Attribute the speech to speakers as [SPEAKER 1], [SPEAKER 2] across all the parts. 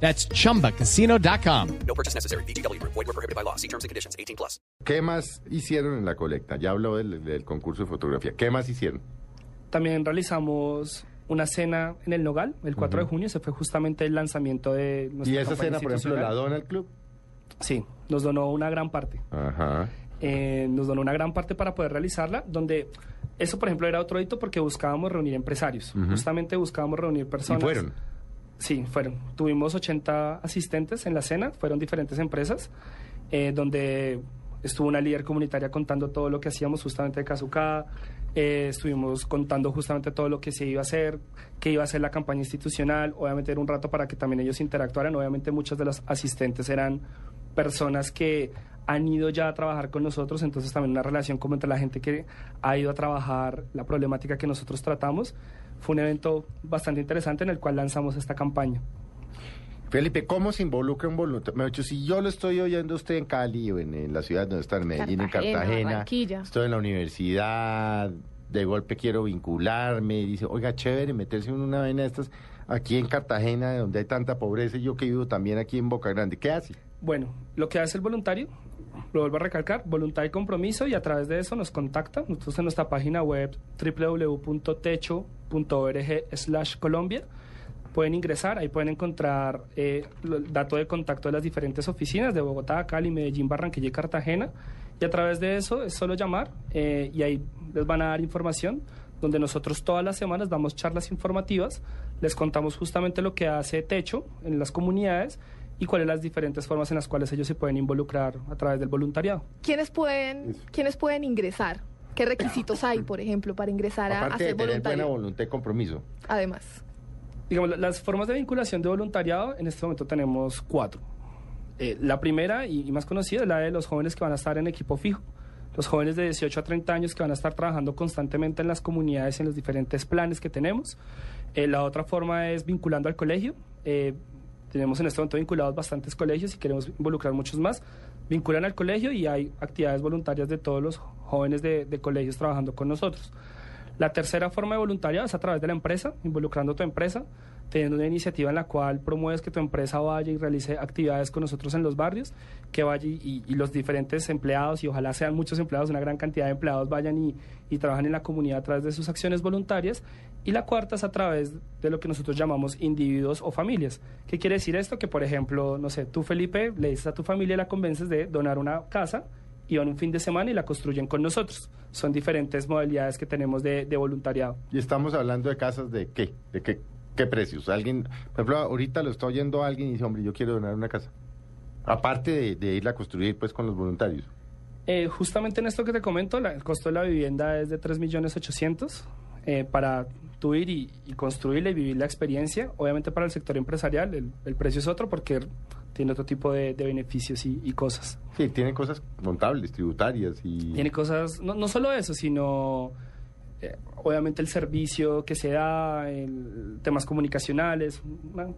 [SPEAKER 1] That's chumbacasino.com.
[SPEAKER 2] No purchase necessary. BGW. Void were prohibited by law. See terms and conditions. 18 plus.
[SPEAKER 3] ¿Qué más hicieron en la colecta? Ya habló del, del concurso de fotografía. ¿Qué más hicieron?
[SPEAKER 4] También realizamos una cena en el Nogal el 4 de junio. Ese fue justamente el lanzamiento de nuestra
[SPEAKER 3] ¿Y esa cena, por ejemplo, la dona el club?
[SPEAKER 4] Sí, nos donó una gran parte.
[SPEAKER 3] Ajá.
[SPEAKER 4] Eh, nos donó una gran parte para poder realizarla, donde eso, por ejemplo, era otro hito porque buscábamos reunir empresarios. Justamente buscábamos reunir
[SPEAKER 3] ¿Y
[SPEAKER 4] personas.
[SPEAKER 3] fueron?
[SPEAKER 4] Sí, fueron. Tuvimos 80 asistentes en la cena, fueron diferentes empresas, eh, donde estuvo una líder comunitaria contando todo lo que hacíamos justamente de Kazuka, eh, estuvimos contando justamente todo lo que se iba a hacer, que iba a ser la campaña institucional, obviamente era un rato para que también ellos interactuaran, obviamente muchas de las asistentes eran personas que han ido ya a trabajar con nosotros, entonces también una relación como entre la gente que ha ido a trabajar la problemática que nosotros tratamos. Fue un evento bastante interesante en el cual lanzamos esta campaña.
[SPEAKER 3] Felipe, ¿cómo se involucra un voluntario? Me dicho, si yo lo estoy oyendo a usted en Cali o en, en la ciudad donde está, en Medellín, en
[SPEAKER 5] Cartagena,
[SPEAKER 3] Cartagena,
[SPEAKER 5] Barranquilla.
[SPEAKER 3] estoy en la universidad, de golpe quiero vincularme, dice, oiga, chévere, meterse en una vaina de estas aquí en Cartagena, donde hay tanta pobreza, y yo que vivo también aquí en Boca Grande, ¿qué hace?
[SPEAKER 4] Bueno, lo que hace el voluntario, lo vuelvo a recalcar, voluntad y compromiso, y a través de eso nos contacta. Nosotros en nuestra página web www.techo.org slash Colombia pueden ingresar, ahí pueden encontrar eh, el dato de contacto de las diferentes oficinas de Bogotá, Cali, Medellín, Barranquilla y Cartagena. Y a través de eso es solo llamar eh, y ahí les van a dar información donde nosotros todas las semanas damos charlas informativas, les contamos justamente lo que hace Techo en las comunidades y cuáles las diferentes formas en las cuales ellos se pueden involucrar a través del voluntariado.
[SPEAKER 5] ¿Quiénes pueden, ¿Quiénes pueden ingresar? ¿Qué requisitos hay, por ejemplo, para ingresar a, a
[SPEAKER 3] Aparte de tener buena
[SPEAKER 5] voluntario?
[SPEAKER 3] voluntad y compromiso.
[SPEAKER 5] Además,
[SPEAKER 4] Digamos, la- las formas de vinculación de voluntariado, en este momento tenemos cuatro. Eh, la primera y, y más conocida es la de los jóvenes que van a estar en equipo fijo. Los jóvenes de 18 a 30 años que van a estar trabajando constantemente en las comunidades, en los diferentes planes que tenemos. Eh, la otra forma es vinculando al colegio. Eh, tenemos en este momento vinculados bastantes colegios y queremos involucrar muchos más. Vinculan al colegio y hay actividades voluntarias de todos los jóvenes de, colegios trabajando con nosotros. La tercera forma de voluntariado es a través de la empresa, involucrando a tu empresa, teniendo una iniciativa en la cual promueves que tu empresa vaya y realice actividades con nosotros en los barrios, que vaya y, y los diferentes empleados, y ojalá sean muchos empleados, una gran cantidad de empleados vayan y, y trabajan en la comunidad a través de sus acciones voluntarias. Y la cuarta es a través de lo que nosotros llamamos individuos o familias. ¿Qué quiere decir esto? Que, por ejemplo, no sé, tú, Felipe, le dices a tu familia y la convences de donar una casa y van un fin de semana y la construyen con nosotros. Son diferentes modalidades que tenemos de, de voluntariado.
[SPEAKER 3] Y estamos hablando de casas de qué, de qué, qué precios. Alguien, por ejemplo, ahorita lo está oyendo alguien y dice, hombre, yo quiero donar una casa. Aparte de, de irla a construir pues con los voluntarios.
[SPEAKER 4] Eh, justamente en esto que te comento, la- el costo de la vivienda es de 3.800.000 eh, para tú ir y, y construirla y vivir la experiencia. Obviamente para el sector empresarial el, el precio es otro porque tiene otro tipo de, de beneficios y, y cosas.
[SPEAKER 3] Sí, tiene cosas contables, tributarias y...
[SPEAKER 4] Tiene cosas, no, no solo eso, sino eh, obviamente el servicio que se da, el, temas comunicacionales, una-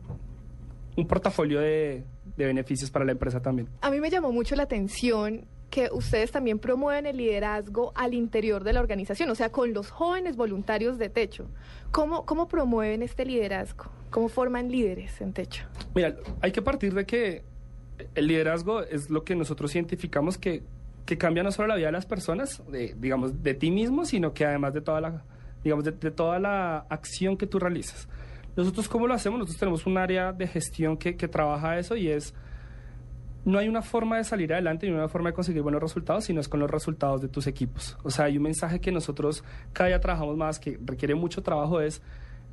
[SPEAKER 4] un portafolio de, de beneficios para la empresa también.
[SPEAKER 5] a mí me llamó mucho la atención que ustedes también promueven el liderazgo al interior de la organización, o sea, con los jóvenes voluntarios de Techo. ¿Cómo, cómo promueven este liderazgo? ¿Cómo forman líderes en Techo?
[SPEAKER 4] Mira, hay que partir de que el liderazgo es lo que nosotros identificamos que, que cambia no solo la vida de las personas, digamos, de ti mismo, sino que además de toda la, digamos, de, de toda la acción que tú realizas. Nosotros, ¿cómo lo hacemos? Nosotros tenemos un área de gestión que, que trabaja eso y es, no hay una forma de salir adelante ni una forma de conseguir buenos resultados, sino es con los resultados de tus equipos. O sea, hay un mensaje que nosotros cada día trabajamos más, que requiere mucho trabajo, es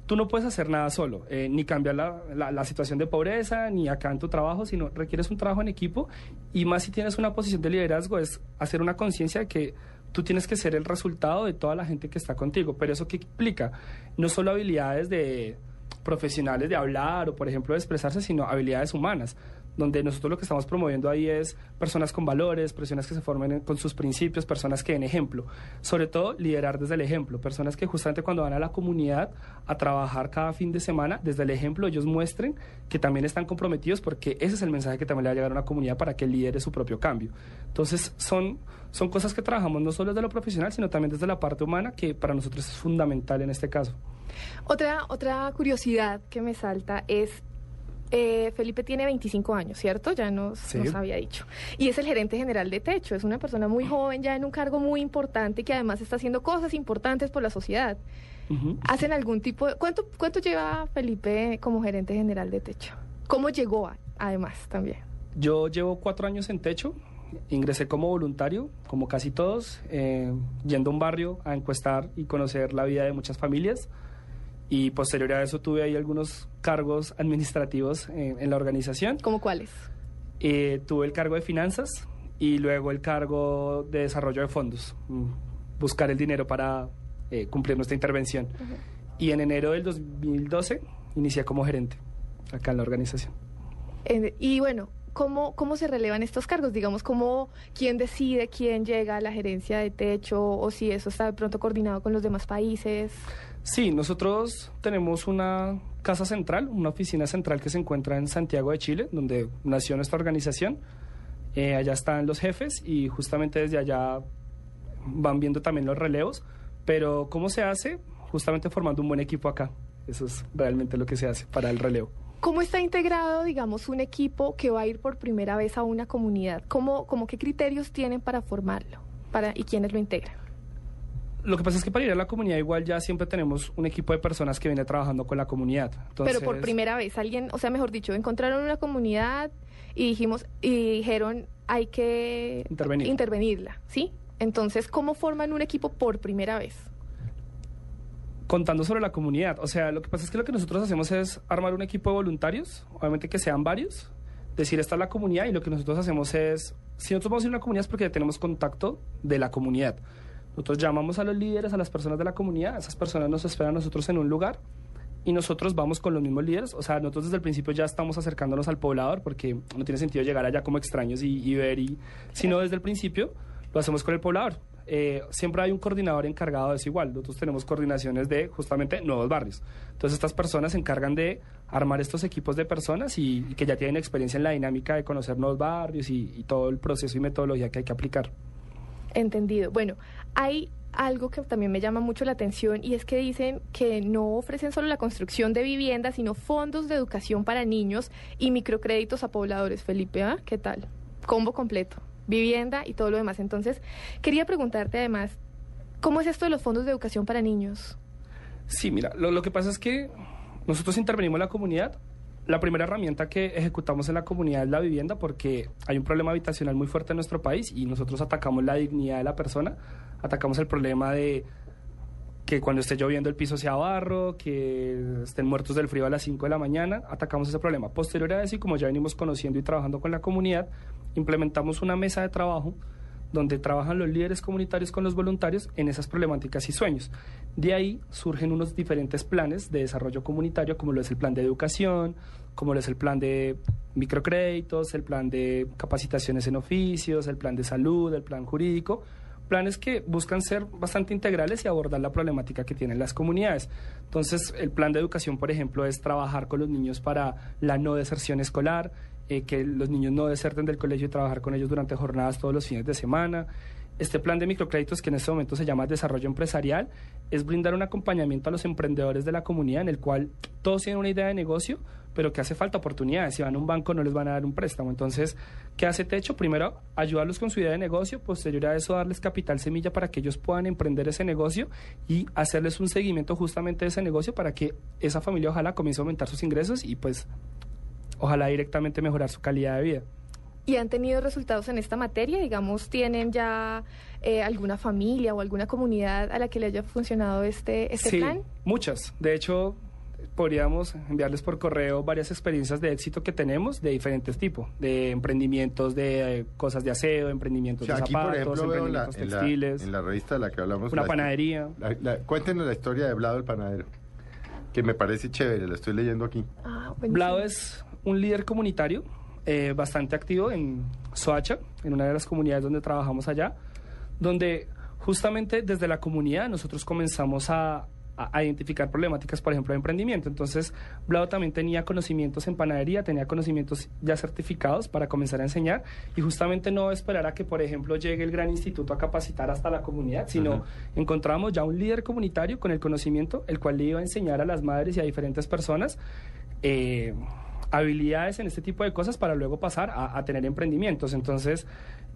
[SPEAKER 4] tú no puedes hacer nada solo, eh, ni cambiar la, la- la situación de pobreza, ni acá en tu trabajo, sino requieres un trabajo en equipo y más si tienes una posición de liderazgo es hacer una conciencia de que tú tienes que ser el resultado de toda la gente que está contigo. Pero eso qué implica? No solo habilidades de profesionales de hablar o por ejemplo de expresarse, sino habilidades humanas, donde nosotros lo que estamos promoviendo ahí es personas con valores, personas que se formen en- con sus principios, personas que den ejemplo. Sobre todo, liderar desde el ejemplo. Personas que justamente cuando van a la comunidad a trabajar cada fin de semana, desde el ejemplo ellos muestren que también están comprometidos porque ese es el mensaje que también le va a llegar a una comunidad para que lidere su propio cambio. Entonces, son, son cosas que trabajamos no solo desde lo profesional, sino también desde la parte humana, que para nosotros es fundamental en este caso.
[SPEAKER 5] Otra, otra curiosidad que me salta es, eh, Felipe tiene 25 años, ¿cierto? Ya nos,
[SPEAKER 4] Sí.
[SPEAKER 5] nos había dicho. Y es el gerente general de Techo, es una persona muy joven, ya en un cargo muy importante que además está haciendo cosas importantes por la sociedad.
[SPEAKER 4] Ujú.
[SPEAKER 5] ¿Hacen algún tipo de... ¿Cuánto, cuánto lleva Felipe como gerente general de Techo? ¿Cómo llegó a- además también?
[SPEAKER 4] Yo llevo cuatro años en techo, ingresé como voluntario, como casi todos, eh, yendo a un barrio a encuestar y conocer la vida de muchas familias. Y posterior a eso tuve ahí algunos cargos administrativos en la organización.
[SPEAKER 5] ¿Cómo cuáles?
[SPEAKER 4] Eh, tuve el cargo de finanzas y luego el cargo de desarrollo de fondos, mm, buscar el dinero para eh, cumplir nuestra intervención. Y en enero del 2012 inicié como gerente acá en la organización.
[SPEAKER 5] Eh, y bueno, ¿cómo, ¿cómo se relevan estos cargos? Digamos, ¿cómo, ¿quién decide quién llega a la gerencia de techo o si eso está de pronto coordinado con los demás países?
[SPEAKER 4] Sí, nosotros tenemos una casa central, una oficina central que se encuentra en Santiago de Chile, donde nació nuestra organización. Eh, allá están los jefes y justamente desde allá van viendo también los relevos. Pero ¿cómo se hace? Justamente formando un buen equipo acá. Eso es realmente lo que se hace para el relevo.
[SPEAKER 5] ¿Cómo está integrado, digamos, un equipo que va a ir por primera vez a una comunidad? ¿Cómo, cómo qué criterios tienen para formarlo? ¿Y quiénes lo integran?
[SPEAKER 4] Lo que pasa es que para ir a la comunidad igual ya siempre tenemos un equipo de personas que viene trabajando con la comunidad. Entonces,
[SPEAKER 5] Pero por primera vez, alguien, o sea, mejor dicho, encontraron una comunidad y dijimos, y dijeron, hay que
[SPEAKER 4] Intervenir.
[SPEAKER 5] intervenirla, ¿sí? Entonces, ¿cómo forman un equipo por primera vez?
[SPEAKER 4] contando sobre la comunidad. O sea, lo que pasa es que lo que nosotros hacemos es armar un equipo de voluntarios, obviamente que sean varios, decir esta es la comunidad y lo que nosotros hacemos es, si nosotros vamos a ir a una comunidad es porque ya tenemos contacto de la comunidad. Nosotros llamamos a los líderes, a las personas de la comunidad, esas personas nos esperan a nosotros en un lugar y nosotros vamos con los mismos líderes. O sea, nosotros desde el principio ya estamos acercándonos al poblador porque no tiene sentido llegar allá como extraños y, y ver, y, sino desde el principio lo hacemos con el poblador. Eh, siempre hay un coordinador encargado de eso igual. Nosotros tenemos coordinaciones de justamente nuevos barrios. Entonces estas personas se encargan de armar estos equipos de personas y, y que ya tienen experiencia en la dinámica de conocer nuevos barrios y, y todo el proceso y metodología que hay que aplicar.
[SPEAKER 5] Entendido. Bueno, hay algo que también me llama mucho la atención y es que dicen que no ofrecen solo la construcción de viviendas, sino fondos de educación para niños y microcréditos a pobladores. Felipe, ¿ah? ¿qué tal? Combo completo, vivienda y todo lo demás. Entonces, quería preguntarte además, ¿cómo es esto de los fondos de educación para niños?
[SPEAKER 4] Sí, mira, lo, lo que pasa es que nosotros intervenimos en la comunidad. La primera herramienta que ejecutamos en la comunidad es la vivienda porque hay un problema habitacional muy fuerte en nuestro país y nosotros atacamos la dignidad de la persona, atacamos el problema de que cuando esté lloviendo el piso sea barro, que estén muertos del frío a las 5 de la mañana, atacamos ese problema. Posterior a eso, y como ya venimos conociendo y trabajando con la comunidad, implementamos una mesa de trabajo donde trabajan los líderes comunitarios con los voluntarios en esas problemáticas y sueños. De ahí surgen unos diferentes planes de desarrollo comunitario, como lo es el plan de educación, como lo es el plan de microcréditos, el plan de capacitaciones en oficios, el plan de salud, el plan jurídico, planes que buscan ser bastante integrales y abordar la problemática que tienen las comunidades. Entonces, el plan de educación, por ejemplo, es trabajar con los niños para la no deserción escolar, eh, que los niños no deserten del colegio y trabajar con ellos durante jornadas todos los fines de semana. Este plan de microcréditos, que en este momento se llama Desarrollo Empresarial, es brindar un acompañamiento a los emprendedores de la comunidad en el cual todos tienen una idea de negocio, pero que hace falta oportunidades. Si van a un banco no les van a dar un préstamo. Entonces, ¿qué hace Techo? Primero, ayudarlos con su idea de negocio, posterior a eso darles capital semilla para que ellos puedan emprender ese negocio y hacerles un seguimiento justamente de ese negocio para que esa familia ojalá comience a aumentar sus ingresos y pues ojalá directamente mejorar su calidad de vida.
[SPEAKER 5] ¿Y han tenido resultados en esta materia? Digamos, ¿tienen ya eh, alguna familia o alguna comunidad a la que le haya funcionado este, este
[SPEAKER 4] sí,
[SPEAKER 5] plan?
[SPEAKER 4] muchas. De hecho, podríamos enviarles por correo varias experiencias de éxito que tenemos de diferentes tipos, de emprendimientos de eh, cosas de aseo,
[SPEAKER 3] O
[SPEAKER 4] emprendimientos
[SPEAKER 3] sea,
[SPEAKER 4] de
[SPEAKER 3] aquí,
[SPEAKER 4] zapatos,
[SPEAKER 3] por ejemplo,
[SPEAKER 4] emprendimientos
[SPEAKER 3] en, la,
[SPEAKER 4] textiles,
[SPEAKER 3] en la revista de la que hablamos.
[SPEAKER 4] una
[SPEAKER 3] la-
[SPEAKER 4] panadería.
[SPEAKER 3] la- la- cuéntenos la historia de Blado el panadero, que me parece chévere, la estoy leyendo aquí.
[SPEAKER 5] Ah.
[SPEAKER 4] Blado es un líder comunitario eh, bastante activo en Soacha, en una de las comunidades donde trabajamos allá, donde justamente desde la comunidad nosotros comenzamos a, a- identificar problemáticas, por ejemplo, de emprendimiento. Entonces, Blau también tenía conocimientos en panadería, tenía conocimientos ya certificados para comenzar a enseñar y justamente no esperar a que, por ejemplo, llegue el gran instituto a capacitar hasta la comunidad, sino encontramos ya un líder comunitario con el conocimiento, el cual le iba a enseñar a las madres y a diferentes personas. eh, habilidades en este tipo de cosas para luego pasar a, a tener emprendimientos. Entonces,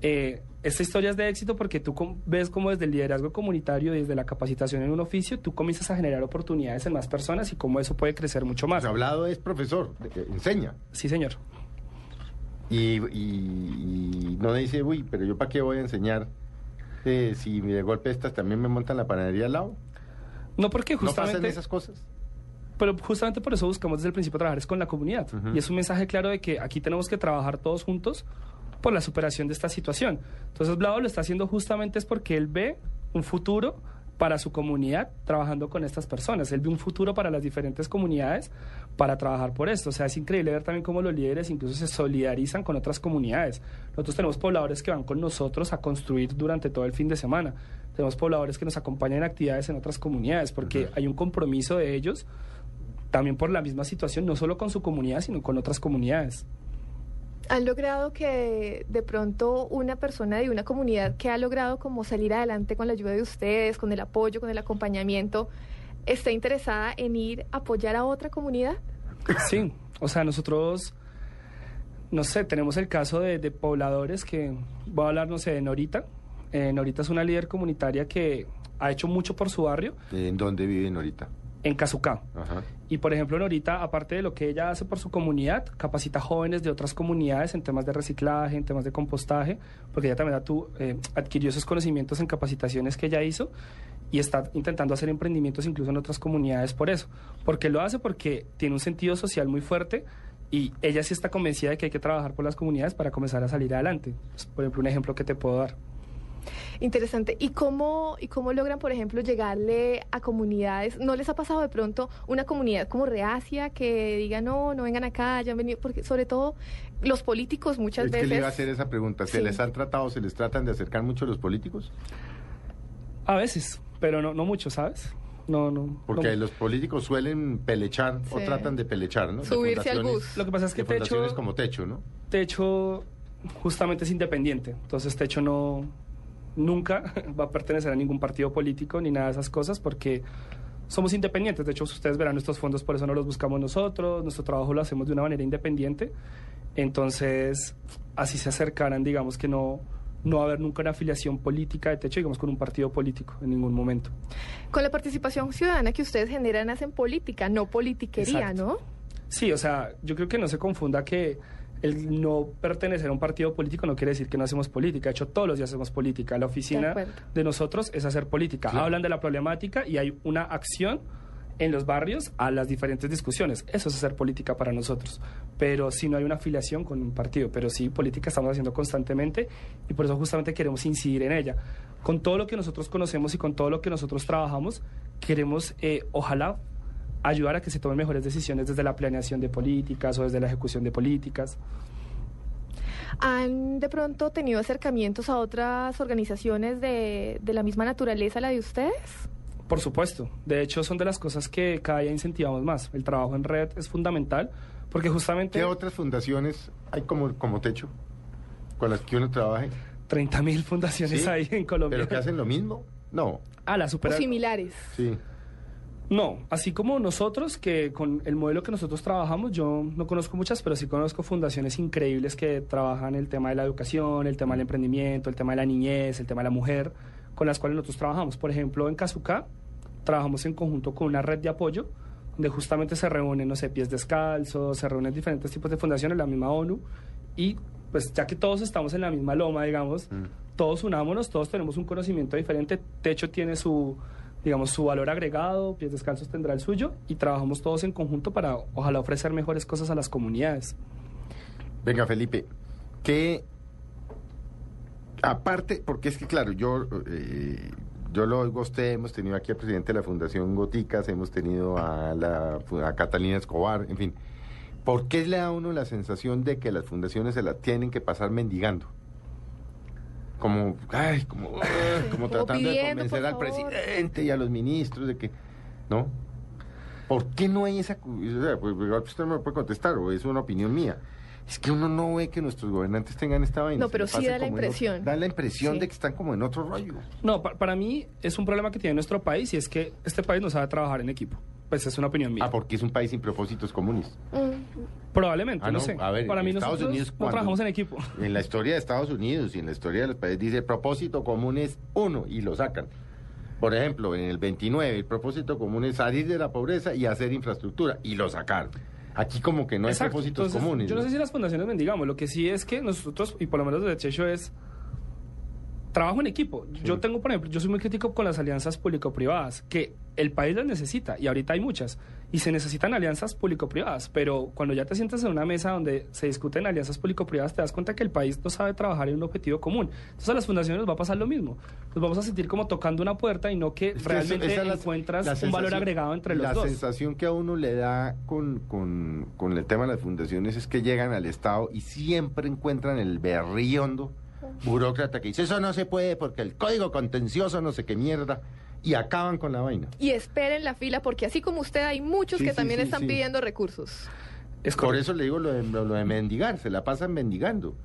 [SPEAKER 4] eh, esta historia es de éxito porque tú com- ves cómo desde el liderazgo comunitario y desde la capacitación en un oficio, tú comienzas a generar oportunidades en más personas y cómo eso puede crecer mucho más.
[SPEAKER 3] Pues hablado es profesor, eh, enseña.
[SPEAKER 4] Sí, señor.
[SPEAKER 3] Y, y- y no dice, uy, pero yo para qué voy a enseñar eh, si de golpe estas también me montan la panadería al lado.
[SPEAKER 4] No porque
[SPEAKER 3] ¿No pasan
[SPEAKER 4] justamente...
[SPEAKER 3] esas cosas?
[SPEAKER 4] Pero justamente por eso buscamos desde el principio trabajar es con la comunidad.
[SPEAKER 3] Ujú.
[SPEAKER 4] Y es un mensaje claro de que aquí tenemos que trabajar todos juntos por la superación de esta situación. Entonces Blado lo está haciendo justamente es porque él ve un futuro para su comunidad trabajando con estas personas. Él ve un futuro para las diferentes comunidades para trabajar por esto. O sea, es increíble ver también cómo los líderes incluso se solidarizan con otras comunidades. Nosotros tenemos pobladores que van con nosotros a construir durante todo el fin de semana. Tenemos pobladores que nos acompañan en actividades en otras comunidades porque hay un compromiso de ellos también por la misma situación, no solo con su comunidad, sino con otras comunidades.
[SPEAKER 5] ¿Han logrado que de pronto una persona de una comunidad que ha logrado como salir adelante con la ayuda de ustedes, con el apoyo, con el acompañamiento, esté interesada en ir a apoyar a otra comunidad?
[SPEAKER 4] Sí, o sea, nosotros, no sé, tenemos el caso de, de pobladores que, voy a hablar, no sé, de Norita. Eh, Norita es una líder comunitaria que ha hecho mucho por su barrio
[SPEAKER 3] ¿En dónde viven ahorita?
[SPEAKER 4] En.
[SPEAKER 3] Ajá.
[SPEAKER 4] Y por ejemplo, Norita, aparte de lo que ella hace por su comunidad, capacita jóvenes de otras comunidades en temas de reciclaje, en temas de compostaje, porque ella también atu- eh, adquirió esos conocimientos en capacitaciones que ella hizo y está intentando hacer emprendimientos incluso en otras comunidades por eso. Porque lo hace porque tiene un sentido social muy fuerte y ella sí está convencida de que hay que trabajar por las comunidades para comenzar a salir adelante. Es, por ejemplo, un ejemplo que te puedo dar.
[SPEAKER 5] Interesante. ¿Y cómo, ¿Y cómo logran, por ejemplo, llegarle a comunidades? ¿No les ha pasado de pronto una comunidad como reacia que diga, no, no vengan acá, ya han venido? Porque sobre todo los políticos muchas
[SPEAKER 3] Es que
[SPEAKER 5] veces...
[SPEAKER 3] le iba a hacer esa pregunta. ¿Se
[SPEAKER 5] Sí.
[SPEAKER 3] les han tratado, se les tratan de acercar mucho los políticos?
[SPEAKER 4] A veces, pero no, no mucho, ¿sabes? No, no.
[SPEAKER 3] Porque
[SPEAKER 4] no-
[SPEAKER 3] los políticos suelen pelechar o tratan de pelechar, ¿no?
[SPEAKER 5] Subirse al bus.
[SPEAKER 4] Lo que pasa es que Techo-
[SPEAKER 3] como Techo, ¿no?
[SPEAKER 4] Techo justamente es independiente, entonces Techo no nunca va a pertenecer a ningún partido político ni nada de esas cosas porque somos independientes. De hecho, ustedes verán nuestros fondos, por eso no los buscamos nosotros, nuestro trabajo lo hacemos de una manera independiente. Entonces, así se acercarán, digamos que no no va a haber nunca una afiliación política de Techo, digamos, con un partido político en ningún momento.
[SPEAKER 5] Con la participación ciudadana que ustedes generan, hacen política, no politiquería,
[SPEAKER 4] Exacto.
[SPEAKER 5] ¿no?
[SPEAKER 4] Sí, o sea, yo creo que no se confunda que el no pertenecer a un partido político no quiere decir que no hacemos política. De hecho, todos los días hacemos política. La oficina de nosotros es hacer política.
[SPEAKER 3] Claro.
[SPEAKER 4] Hablan de la problemática y hay una acción en los barrios a las diferentes discusiones. Eso es hacer política para nosotros. Pero si no hay una afiliación con un partido, pero sí política estamos haciendo constantemente y por eso justamente queremos incidir en ella. Con todo lo que nosotros conocemos y con todo lo que nosotros trabajamos, queremos, eh, ojalá, ayudar a que se tomen mejores decisiones desde la planeación de políticas o desde la ejecución de políticas.
[SPEAKER 5] ¿Han de pronto tenido acercamientos a otras organizaciones de, de la misma naturaleza la de ustedes?
[SPEAKER 4] Por supuesto. De hecho, son de las cosas que cada día incentivamos más. El trabajo en red es fundamental porque justamente
[SPEAKER 3] ¿Qué otras fundaciones hay como, como Techo con las que uno trabaje?
[SPEAKER 4] 30 mil fundaciones
[SPEAKER 3] Sí,
[SPEAKER 4] hay en Colombia.
[SPEAKER 3] ¿Pero que hacen lo mismo? No,
[SPEAKER 4] Ah, la
[SPEAKER 5] ¿O
[SPEAKER 4] supera...
[SPEAKER 5] similares?
[SPEAKER 3] sí.
[SPEAKER 4] No, así como nosotros, que con el modelo que nosotros trabajamos, yo no conozco muchas, pero sí conozco fundaciones increíbles que trabajan el tema de la educación, el tema del emprendimiento, el tema de la niñez, el tema de la mujer, con las cuales nosotros trabajamos. Por ejemplo, en Cazucá trabajamos en conjunto con una red de apoyo, donde justamente se reúnen, no sé, pies descalzos, se reúnen diferentes tipos de fundaciones, la misma ONU, y pues ya que todos estamos en la misma loma, digamos,
[SPEAKER 3] Mm.
[SPEAKER 4] todos unámonos, todos tenemos un conocimiento diferente, Techo tiene su, digamos, su valor agregado, Pies Descalzos tendrá el suyo, y trabajamos todos en conjunto para ojalá ofrecer mejores cosas a las comunidades.
[SPEAKER 3] Venga, Felipe, que aparte, porque es que claro, yo, eh, yo lo oigo a usted, hemos tenido aquí al presidente de la Fundación Goticas, hemos tenido a, la, Catalina Escobar, en fin. ¿Por qué le da a uno la sensación de que las fundaciones se la tienen que pasar mendigando? Como, ay, como, ah, como
[SPEAKER 5] Como
[SPEAKER 3] tratando de
[SPEAKER 5] pidiendo,
[SPEAKER 3] convencer al presidente y a los ministros de que, ¿no? ¿Por qué no hay esa... cu- o sea, pues, igual usted me puede contestar, o es una opinión mía. Es que uno no ve que nuestros gobernantes tengan esta vaina.
[SPEAKER 5] No, pero sí da la
[SPEAKER 3] otro-
[SPEAKER 5] impresión.
[SPEAKER 3] da la impresión
[SPEAKER 5] Sí.
[SPEAKER 3] de que están como en otro rollo.
[SPEAKER 4] No, pa- para mí es un problema que tiene nuestro país y es que este país no sabe trabajar en equipo. Pues es una opinión mía.
[SPEAKER 3] Ah, porque es un país sin propósitos comunes.
[SPEAKER 5] Mm,
[SPEAKER 4] Probablemente,
[SPEAKER 3] Ah,
[SPEAKER 4] no,
[SPEAKER 3] no,
[SPEAKER 4] sé.
[SPEAKER 3] a ver,
[SPEAKER 4] para mí
[SPEAKER 3] Estados
[SPEAKER 4] nosotros
[SPEAKER 3] Unidos,
[SPEAKER 4] no trabajamos en equipo.
[SPEAKER 3] En la historia de Estados Unidos y en la historia de los países dice propósito común es uno y lo sacan. Por ejemplo, en el 29 el propósito común es salir de la pobreza y hacer infraestructura y lo sacaron. Aquí como que no hay
[SPEAKER 4] Exacto.
[SPEAKER 3] propósitos
[SPEAKER 4] Entonces,
[SPEAKER 3] comunes.
[SPEAKER 4] Yo no sé si las fundaciones bendigamos. Lo que sí es que nosotros, y por lo menos desde Checho, es trabajo en equipo. Yo tengo, por ejemplo, yo soy muy crítico con las alianzas público-privadas, que el país las necesita, y ahorita hay muchas, y se necesitan alianzas público-privadas, pero cuando ya te sientas en una mesa donde se discuten alianzas público-privadas, te das cuenta que el país no sabe trabajar en un objetivo común. Entonces a las fundaciones nos va a pasar lo mismo. Nos vamos a sentir como tocando una puerta y no que
[SPEAKER 3] Es que
[SPEAKER 4] realmente
[SPEAKER 3] esa la-
[SPEAKER 4] encuentras
[SPEAKER 3] la
[SPEAKER 4] un valor agregado entre los
[SPEAKER 3] la
[SPEAKER 4] dos.
[SPEAKER 3] sensación que a uno le da con, con, con el tema de las fundaciones es que llegan al Estado y siempre encuentran el berriondo burócrata que dice eso no se puede porque el código contencioso no sé qué mierda y acaban con la vaina.
[SPEAKER 5] Y esperen la fila porque así como usted hay muchos
[SPEAKER 3] Sí,
[SPEAKER 5] que
[SPEAKER 3] sí,
[SPEAKER 5] también
[SPEAKER 3] sí,
[SPEAKER 5] están
[SPEAKER 3] sí.
[SPEAKER 5] pidiendo recursos.
[SPEAKER 4] Es
[SPEAKER 3] Por eso le digo lo de, lo de mendigar, se la pasan mendigando.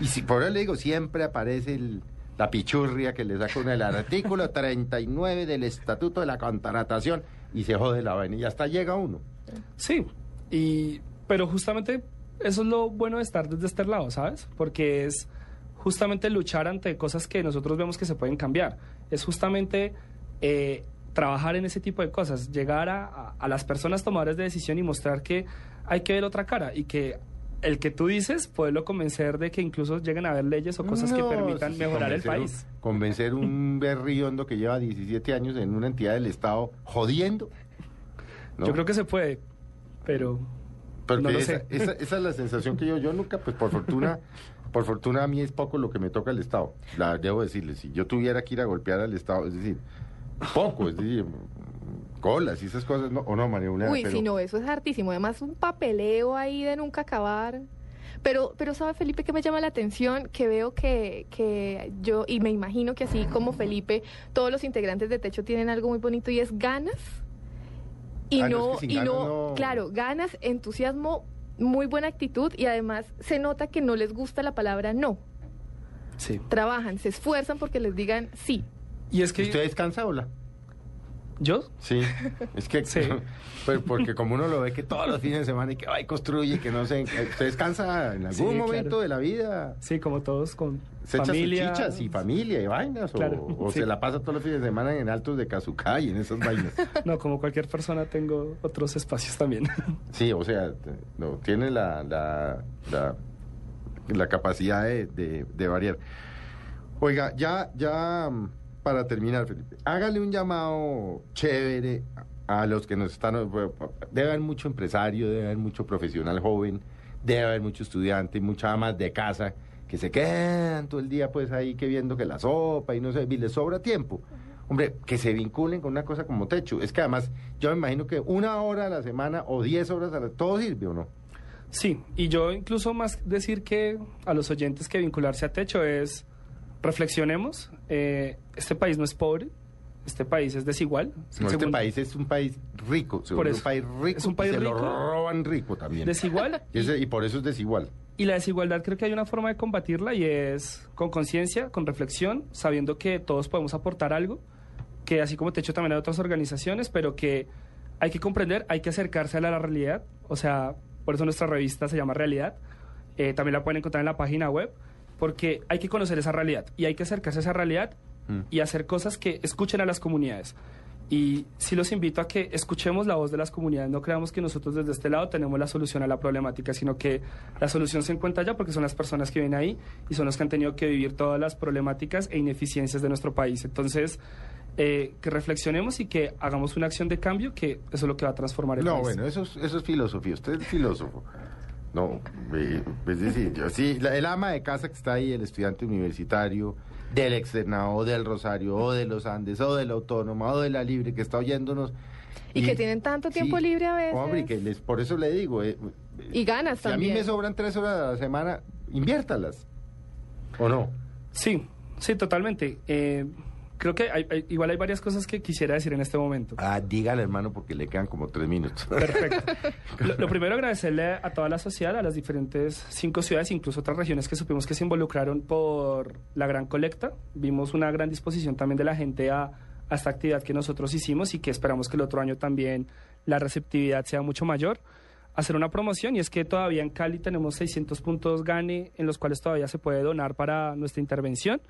[SPEAKER 3] Y si por eso le digo, siempre aparece el- la pichurria que le saca uno el artículo 39 del Estatuto de la Contratación y se jode la vaina y hasta llega uno.
[SPEAKER 4] Sí, y, pero justamente eso es lo bueno de estar desde este lado, ¿sabes? Porque es justamente luchar ante cosas que nosotros vemos que se pueden cambiar. Es justamente eh, trabajar en ese tipo de cosas, llegar a, a- a las personas tomadoras de decisión y mostrar que hay que ver otra cara y que el que tú dices, poderlo convencer de que incluso lleguen a haber leyes o cosas que permitan
[SPEAKER 3] sí,
[SPEAKER 4] mejorar el
[SPEAKER 3] un-
[SPEAKER 4] país.
[SPEAKER 3] convencer un berriondo que lleva 17 años en una entidad del Estado jodiendo. ¿no?
[SPEAKER 4] Yo creo que se puede, pero
[SPEAKER 3] Porque
[SPEAKER 4] no lo
[SPEAKER 3] esa,
[SPEAKER 4] sé.
[SPEAKER 3] esa- esa es la sensación que yo, yo nunca, pues por fortuna, por fortuna a mí es poco lo que me toca el Estado. La debo decirle, si yo tuviera que ir a golpear al Estado, es decir, poco, es decir, colas y esas cosas, no, o no, María Juliana,
[SPEAKER 5] Uy,
[SPEAKER 3] pero-
[SPEAKER 5] si no, eso es hartísimo. Además, un papeleo ahí de nunca acabar. Pero, pero sabe Felipe que me llama la atención, que veo que, que yo, y me imagino que así como Felipe, todos los integrantes de Techo tienen algo muy bonito y es ganas. Y
[SPEAKER 3] Ah, no,
[SPEAKER 5] no,
[SPEAKER 3] es que sin
[SPEAKER 5] y no- claro, ganas, entusiasmo, muy buena actitud y además se nota que no les gusta la palabra no.
[SPEAKER 4] sí.
[SPEAKER 5] Trabajan, se esfuerzan porque les digan sí.
[SPEAKER 4] Y es que
[SPEAKER 3] ¿Usted descansa, hola?
[SPEAKER 4] Yo
[SPEAKER 3] Sí, es que,
[SPEAKER 4] Sí.
[SPEAKER 3] pues, porque como uno lo ve que todos los fines de semana y que va y construye, que no sé, ¿usted descansa en algún
[SPEAKER 4] Sí, claro.
[SPEAKER 3] momento de la vida?
[SPEAKER 4] Sí, como todos con
[SPEAKER 3] ¿Se echa sus
[SPEAKER 4] familia.
[SPEAKER 3] chichas y familia y vainas?
[SPEAKER 4] Claro,
[SPEAKER 3] ¿O, o
[SPEAKER 4] sí.
[SPEAKER 3] se la pasa todos los fines de semana en altos de Kazukai y en esas vainas?
[SPEAKER 4] No, como cualquier persona tengo otros espacios también.
[SPEAKER 3] Sí, o sea, no, tiene la, la, la, la capacidad de, de- de variar. Oiga, ya, ya mm, para terminar, Felipe, hágale un llamado chévere a los que nos están... Debe haber mucho empresario, debe haber mucho profesional joven, debe haber mucho estudiante, mucha amas de casa que se quedan todo el día pues ahí que viendo que la sopa y no sé, y les sobra tiempo. Hombre, que se vinculen con una cosa como techo. Es que además yo me imagino que una hora a la semana o diez horas a la... ¿Todo sirve o no?
[SPEAKER 4] Sí, y yo incluso más decir que a los oyentes que vincularse a techo es reflexionemos, eh, este país no es pobre, este país es desigual. Es
[SPEAKER 3] No, este país es un país rico, se
[SPEAKER 4] Por eso.
[SPEAKER 3] un país rico.
[SPEAKER 4] Es un país
[SPEAKER 3] y se
[SPEAKER 4] rico.
[SPEAKER 3] lo roban rico también.
[SPEAKER 4] Desigual.
[SPEAKER 3] Y, ese- y por eso es desigual.
[SPEAKER 4] Y la desigualdad creo que hay una forma de combatirla y es con conciencia, con reflexión, sabiendo que todos podemos aportar algo, que así como Techo también hay otras organizaciones, pero que hay que comprender, hay que acercarse a la realidad, o sea, por eso nuestra revista se llama Realidad, eh, también la pueden encontrar en la página web, porque hay que conocer esa realidad y hay que acercarse a esa realidad
[SPEAKER 3] Mm.
[SPEAKER 4] y hacer cosas que escuchen a las comunidades. Y sí los invito a que escuchemos la voz de las comunidades, no creamos que nosotros desde este lado tenemos la solución a la problemática, sino que la solución se encuentra allá porque son las personas que vienen ahí y son los que han tenido que vivir todas las problemáticas e ineficiencias de nuestro país. Entonces, eh, que reflexionemos y que hagamos una acción de cambio, que eso es lo que va a transformar el
[SPEAKER 3] No,
[SPEAKER 4] país.
[SPEAKER 3] bueno, eso es, eso es filosofía. Usted es filósofo. No, eh, es decir, yo sí, la- el ama de casa que está ahí, el estudiante universitario, del externado, o del Rosario, o de los Andes, o de la Autónoma, o de la Libre, que está oyéndonos.
[SPEAKER 5] Y que tienen tanto tiempo libre a veces.
[SPEAKER 3] Hombre, y que les, por eso le digo, eh,
[SPEAKER 5] Y ganas
[SPEAKER 3] Si a mí me sobran tres horas a la semana, inviértalas. ¿O no?
[SPEAKER 4] Sí, sí, totalmente. Eh, creo que hay- hay- igual hay varias cosas que quisiera decir en este momento.
[SPEAKER 3] Ah, dígale, hermano, porque le quedan como tres minutos.
[SPEAKER 4] Perfecto. Lo, lo primero, agradecerle a toda la sociedad, a las diferentes cinco ciudades, incluso otras regiones que supimos que se involucraron por la gran colecta. Vimos una gran disposición también de la gente a, a esta actividad que nosotros hicimos y que esperamos que el otro año también la receptividad sea mucho mayor. Hacer una promoción y es que todavía en Cali tenemos 600 puntos GANE en los cuales todavía se puede donar para nuestra intervención.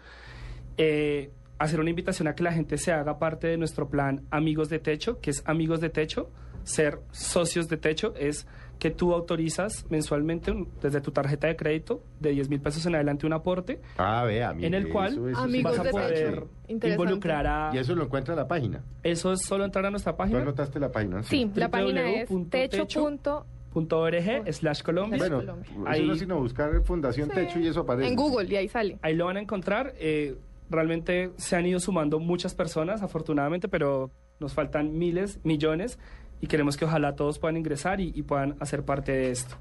[SPEAKER 4] Eh, hacer una invitación a que la gente se haga parte de nuestro plan Amigos de Techo, que es Amigos de Techo. Ser socios de Techo es que tú autorizas mensualmente un- desde tu tarjeta de crédito de 10 mil pesos en adelante un aporte
[SPEAKER 3] Ah, vea,
[SPEAKER 4] en el cual
[SPEAKER 3] eso, eso sí
[SPEAKER 5] Amigos
[SPEAKER 4] vas a poder involucrar a...
[SPEAKER 3] Y eso lo encuentra en la página.
[SPEAKER 4] Eso es solo entrar a nuestra
[SPEAKER 3] ¿Tú
[SPEAKER 4] página
[SPEAKER 3] anotaste la página?
[SPEAKER 5] Sí, la página es
[SPEAKER 4] www.techo.
[SPEAKER 5] techo.
[SPEAKER 4] .org slash Colombia.
[SPEAKER 5] Bueno, Colombia.
[SPEAKER 3] eso
[SPEAKER 4] Ahí-
[SPEAKER 3] no es sino buscar Fundación
[SPEAKER 5] Sí.
[SPEAKER 3] Techo y eso aparece.
[SPEAKER 5] En Google, y ahí sale.
[SPEAKER 4] Ahí lo van a encontrar. eh, realmente se han ido sumando muchas personas, afortunadamente, pero nos faltan miles, millones, y queremos que ojalá todos puedan ingresar y, y puedan hacer parte de esto.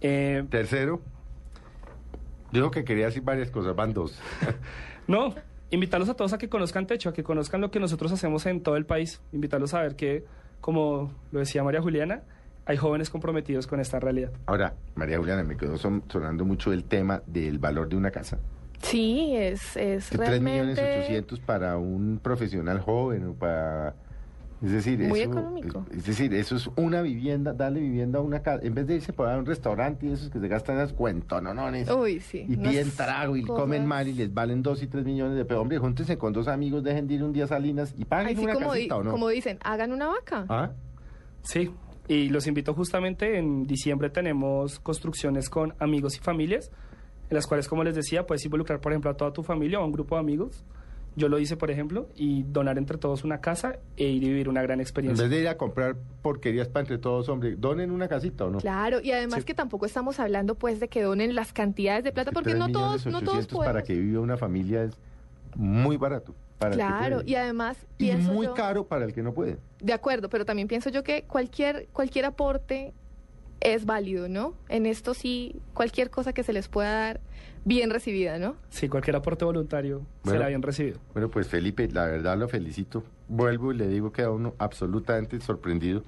[SPEAKER 4] Eh,
[SPEAKER 3] Tercero, dijo que quería decir varias cosas, van dos.
[SPEAKER 4] no, invitarlos a todos a que conozcan Techo, a que conozcan lo que nosotros hacemos en todo el país. Invitarlos a ver que, como lo decía María Juliana, hay jóvenes comprometidos con esta realidad.
[SPEAKER 3] Ahora, María Juliana, me quedó son- sonando mucho el tema del valor de una casa.
[SPEAKER 5] Sí, es, es
[SPEAKER 3] Que tres millones
[SPEAKER 5] realmente...
[SPEAKER 3] ochocientos para un profesional joven o para... Es decir,
[SPEAKER 5] Muy
[SPEAKER 3] eso,
[SPEAKER 5] económico.
[SPEAKER 3] Es, es decir, eso es una vivienda, darle vivienda a una casa. En vez de irse para un restaurante y esos que se gastan esas cuentononones.
[SPEAKER 5] Uy, sí.
[SPEAKER 3] Y piden trago y
[SPEAKER 5] cosas-
[SPEAKER 3] comen mal y les valen dos y tres millones de pesos. Hombre, júntense con dos amigos, dejen de ir un día a Salinas y paguen una
[SPEAKER 5] como,
[SPEAKER 3] casita, ¿o no?
[SPEAKER 5] como dicen, hagan una vaca.
[SPEAKER 3] ¿Ah?
[SPEAKER 4] Sí, y los invito justamente, en diciembre tenemos construcciones con amigos y familias, en las cuales, como les decía, puedes involucrar, por ejemplo, a toda tu familia o a un grupo de amigos. Yo lo hice, por ejemplo, y donar entre todos una casa e ir y vivir una gran
[SPEAKER 3] En
[SPEAKER 4] experiencia.
[SPEAKER 3] vez de ir a comprar porquerías para entre todos, hombre, donen una casita, ¿o no?
[SPEAKER 5] Claro, y además
[SPEAKER 4] Sí.
[SPEAKER 5] que tampoco estamos hablando pues de que donen las cantidades de plata,
[SPEAKER 3] Que
[SPEAKER 5] porque no todos, no todos podemos.
[SPEAKER 3] para que viva una familia es muy barato. Para
[SPEAKER 5] Claro, y además
[SPEAKER 3] Y
[SPEAKER 5] pienso
[SPEAKER 3] muy
[SPEAKER 5] yo-
[SPEAKER 3] caro para el que no puede.
[SPEAKER 5] De acuerdo, pero también pienso yo que cualquier, cualquier aporte es válido, ¿no? En esto sí, cualquier cosa que se les pueda dar, bien recibida, ¿no?
[SPEAKER 4] Sí, cualquier aporte voluntario
[SPEAKER 3] Bueno.
[SPEAKER 4] será bien recibido.
[SPEAKER 3] Bueno, pues Felipe, la verdad lo felicito. Vuelvo y le digo que a uno absolutamente sorprendido.